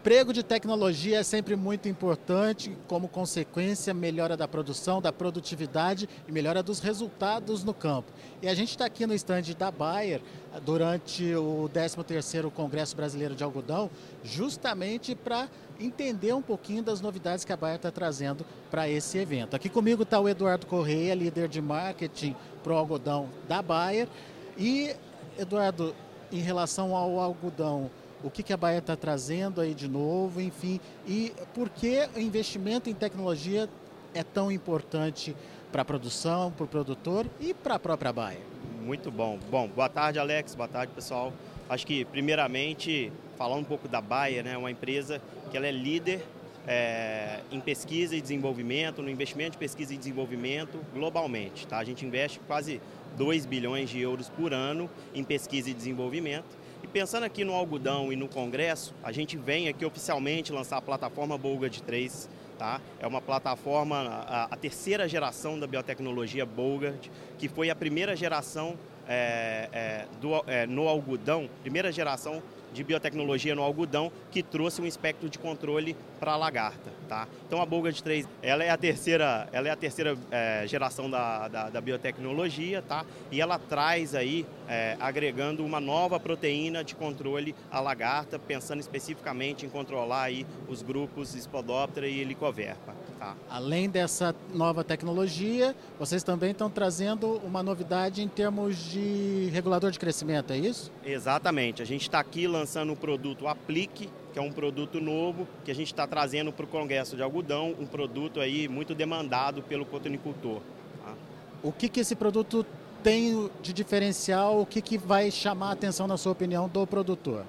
emprego de tecnologia é sempre muito importante, como consequência, melhora da produção, da produtividade e melhora dos resultados no campo. E a gente está aqui no estande da Bayer durante o 13º Congresso Brasileiro de Algodão, justamente para entender um pouquinho das novidades que a Bayer está trazendo para esse evento. Aqui comigo está o Eduardo Correia, líder de marketing para o algodão da Bayer. E, Eduardo, em relação ao algodão, o que, que a Bahia está trazendo aí de novo, enfim, e por que o investimento em tecnologia é tão importante para a produção, para o produtor e para a própria Bahia. Muito bom. Bom, boa tarde, Alex. Boa tarde, pessoal. Acho que, primeiramente, falar um pouco da Baia, né? Uma empresa que ela é líder é, em pesquisa e desenvolvimento, no investimento de pesquisa e desenvolvimento globalmente. Tá? A gente investe quase 2 bilhões de euros por ano em pesquisa e desenvolvimento pensando aqui no algodão e no congresso, a gente vem aqui oficialmente lançar a plataforma Bolgard 3, tá? É uma plataforma, a, a terceira geração da biotecnologia Bolgard, que foi a primeira geração é, é, do, é, no algodão, primeira geração de biotecnologia no algodão que trouxe um espectro de controle para a lagarta. Tá? Então a Bolgard 3 ela é a terceira, ela é a terceira é, geração da, da, da, biotecnologia tá? e ela traz aí, é, agregando uma nova proteína de controle à lagarta, pensando especificamente em controlar aí os grupos Spodoptera e Helicoverpa. Tá? Além dessa nova tecnologia, vocês também estão trazendo uma novidade em termos de regulador de crescimento, é isso? Exatamente. A gente está aqui lançando o produto Aplique, que é um produto novo que a gente está trazendo para o Congresso de Algodão, um produto aí muito demandado pelo cotonicultor. Tá? O que, que esse produto tem de diferencial? O que, que vai chamar a atenção, na sua opinião, do produtor?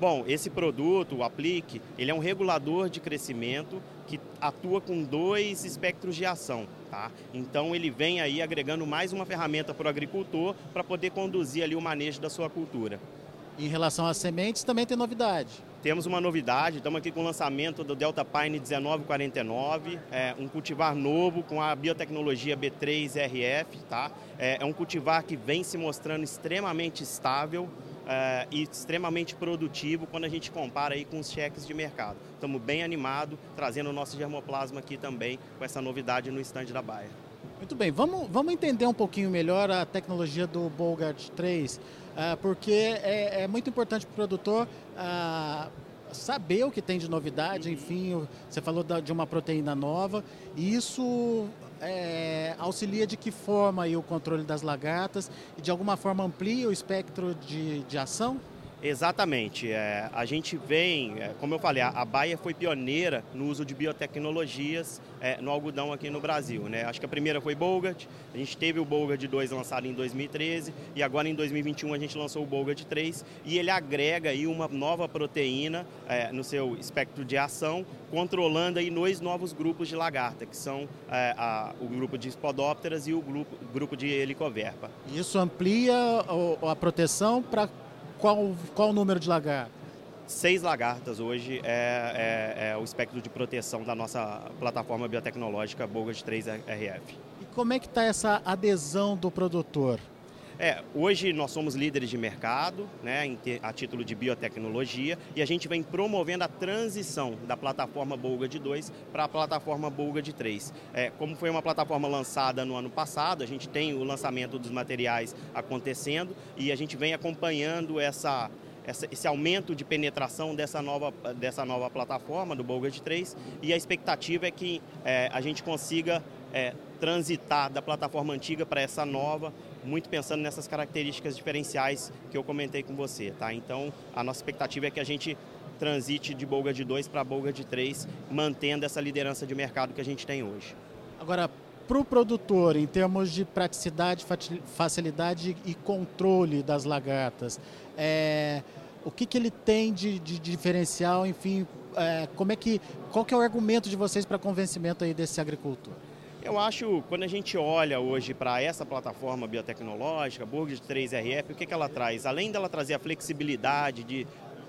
Bom, esse produto, o Aplique, ele é um regulador de crescimento que atua com dois espectros de ação. Tá? Então ele vem aí agregando mais uma ferramenta para o agricultor para poder conduzir ali o manejo da sua cultura. Em relação às sementes, também tem novidade. Temos uma novidade, estamos aqui com o lançamento do Delta Pine 1949, é um cultivar novo com a biotecnologia B3RF, tá? É, é um cultivar que vem se mostrando extremamente estável, é, e extremamente produtivo quando a gente compara aí com os cheques de mercado. Estamos bem animados, trazendo o nosso germoplasma aqui também com essa novidade no estande da Baia. Muito bem, vamos, vamos entender um pouquinho melhor a tecnologia do Bolgard 3, uh, ah, porque é, é, muito importante para o produtor uh, saber o que tem de novidade, enfim, você falou de uma proteína nova, e isso é, auxilia de que forma o controle das lagartas e de alguma forma amplia o espectro de, de ação? Exatamente. É, a gente vem, é, como eu falei, a, a foi pioneira no uso de biotecnologias é, no algodão aqui no Brasil. Né? Acho que a primeira foi Bolgard, a gente teve o Bolgard 2 lançado em 2013 e agora em 2021 a gente lançou o Bolgard 3 e ele agrega aí uma nova proteína é, no seu espectro de ação, controlando aí dois novos grupos de lagarta, que são é, a, o grupo de Spodopteras e o grupo, grupo de Helicoverpa. Isso amplia a proteção para qual, qual o número de lagartas? Seis lagartas hoje é, é, é, o espectro de proteção da nossa plataforma biotecnológica Bolgard 3RF. E como é que está essa adesão do produtor? É, hoje nós somos líderes de mercado, né, a título de biotecnologia, e a gente vem promovendo a transição da plataforma Bolga de 2 para a plataforma Bolga de 3. É, como foi uma plataforma lançada no ano passado, a gente tem o lançamento dos materiais acontecendo e a gente vem acompanhando essa, essa, esse aumento de penetração dessa nova, dessa nova plataforma do Bolga de 3 e a expectativa é que é, a gente consiga é, transitar da plataforma antiga para essa nova muito pensando nessas características diferenciais que eu comentei com você, tá? Então, a nossa expectativa é que a gente transite de Bolga de 2 para Bolga de 3, mantendo essa liderança de mercado que a gente tem hoje. Agora, para o produtor, em termos de praticidade, facilidade e controle das lagartas, é, o que, que ele tem de, de diferencial, enfim, é, como é que, qual que é o argumento de vocês para convencimento aí desse agricultor? Eu acho, quando a gente olha hoje para essa plataforma biotecnológica, Burg 3RF, o que, que ela traz? Além dela trazer a flexibilidade de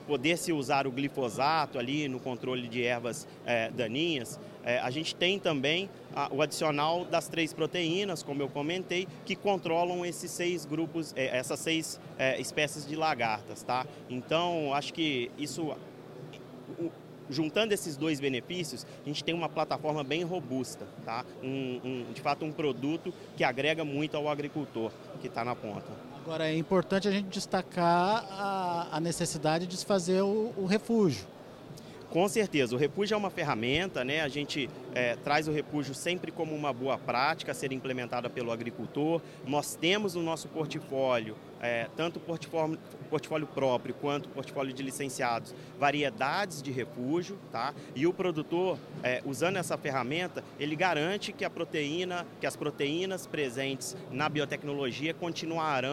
poder se usar o glifosato ali no controle de ervas é, daninhas, é, a gente tem também a, o adicional das três proteínas, como eu comentei, que controlam esses seis grupos, é, essas seis espécies de lagartas, tá? Então, acho que isso juntando esses dois benefícios, a gente tem uma plataforma bem robusta, tá? Um, um, de fato um produto que agrega muito ao agricultor que está na ponta. Agora é importante a gente destacar a, a necessidade de se fazer o, o refúgio. Com certeza, o refúgio é uma ferramenta, né? a gente é, traz o refúgio sempre como uma boa prática a ser implementada pelo agricultor. Nós temos no nosso portfólio, é, tanto o portfólio, portfólio próprio quanto o portfólio de licenciados, variedades de refúgio, tá? e o produtor, é, usando essa ferramenta, ele garante que a proteína, que as proteínas presentes na biotecnologia continuarão